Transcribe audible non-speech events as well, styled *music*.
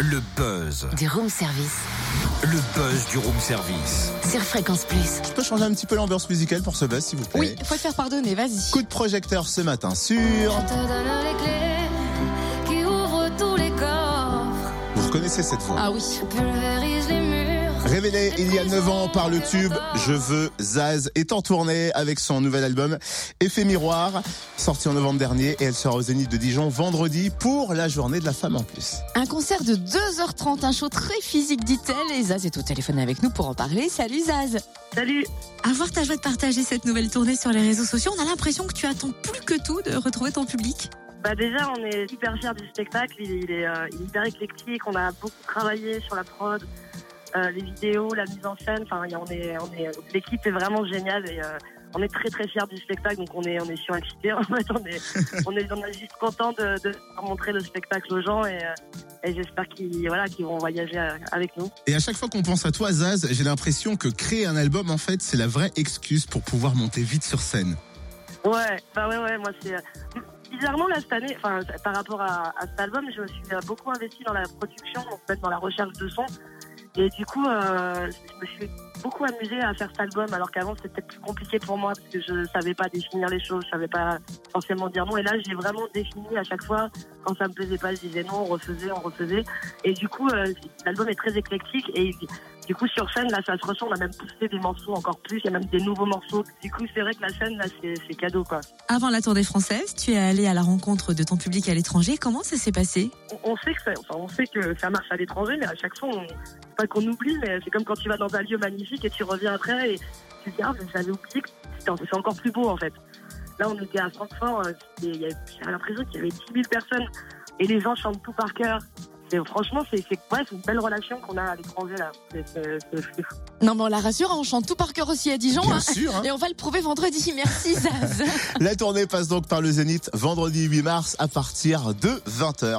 Le buzz. Du room service. Le buzz du room service. Sur Fréquence Plus. Je peux changer un petit peu l'ambiance musicale pour ce buzz, s'il vous plaît Oui, faut te faire pardonner, vas-y. Coup de projecteur ce matin sur. Je te donne les clés qui ouvrent tous les coffres. Vous reconnaissez cette voix Ah oui. Pulvérise les. Révélé il y a 9 ans par le tube Je veux Zaz est en tournée avec son nouvel album Effet Miroir, sorti en novembre dernier et elle sera au Zénith de Dijon vendredi pour la journée de la femme en plus. Un concert de 2h30, un show très physique, dit-elle. Et Zaz est au téléphone avec nous pour en parler. Salut Zaz. Salut Avoir ta joie de partager cette nouvelle tournée sur les réseaux sociaux, on a l'impression que tu attends plus que tout de retrouver ton public. Bah déjà on est hyper fiers du spectacle, il, il est, euh, il est hyper éclectique, on a beaucoup travaillé sur la prod, euh, les vidéos, la mise en scène, enfin on est, on est, l'équipe est vraiment géniale et euh, on est très très fiers du spectacle donc on est, on est surexcités *laughs* en fait, on est, *laughs* on est, on est juste content de, de montrer le spectacle aux gens et, euh, et j'espère qu'ils voilà, qu'ils vont voyager avec nous. Et à chaque fois qu'on pense à toi Zaz, j'ai l'impression que créer un album en fait c'est la vraie excuse pour pouvoir monter vite sur scène. Ouais, bah ouais, ouais, moi c'est. Bizarrement, là, cette année, enfin, par rapport à, à cet album, je me suis beaucoup investi dans la production, en fait, dans la recherche de son. Et du coup, euh, je me suis beaucoup amusée à faire cet album, alors qu'avant, c'était peut-être plus compliqué pour moi, parce que je savais pas définir les choses, je savais pas forcément dire non. Et là, j'ai vraiment défini à chaque fois, quand ça me plaisait pas, je disais non, on refaisait, on refaisait. Et du coup, euh, l'album est très éclectique, et du coup, sur scène, là, ça se ressent, on a même poussé des morceaux encore plus, il y a même des nouveaux morceaux. Du coup, c'est vrai que la scène, là, c'est cadeau, quoi. Avant la tournée française, tu es allé à la rencontre de ton public à l'étranger. Comment ça s'est passé? On- on sait que ça, enfin, on sait que ça marche à l'étranger, mais à chaque fois, on, pas qu'on oublie, mais c'est comme quand tu vas dans un lieu magnifique et tu reviens après et tu te dis ah mais j'avais oublié que c'était- c'est encore plus beau en fait. Là, on était à Francfort, euh, c'était- il y avait- j'avais l'impression qu'il y avait 10 000 personnes et les gens chantent tout par cœur. Et franchement, c'est ouais, c'est une belle relation qu'on a à l'étranger là. Fou. Non, mais on la rassure, on chante tout par cœur aussi à Dijon. Bien hein. sûr. hein. Et on va le prouver vendredi. Merci Zaz. *laughs* La tournée passe donc par le Zénith vendredi 8 mars à partir de 20h.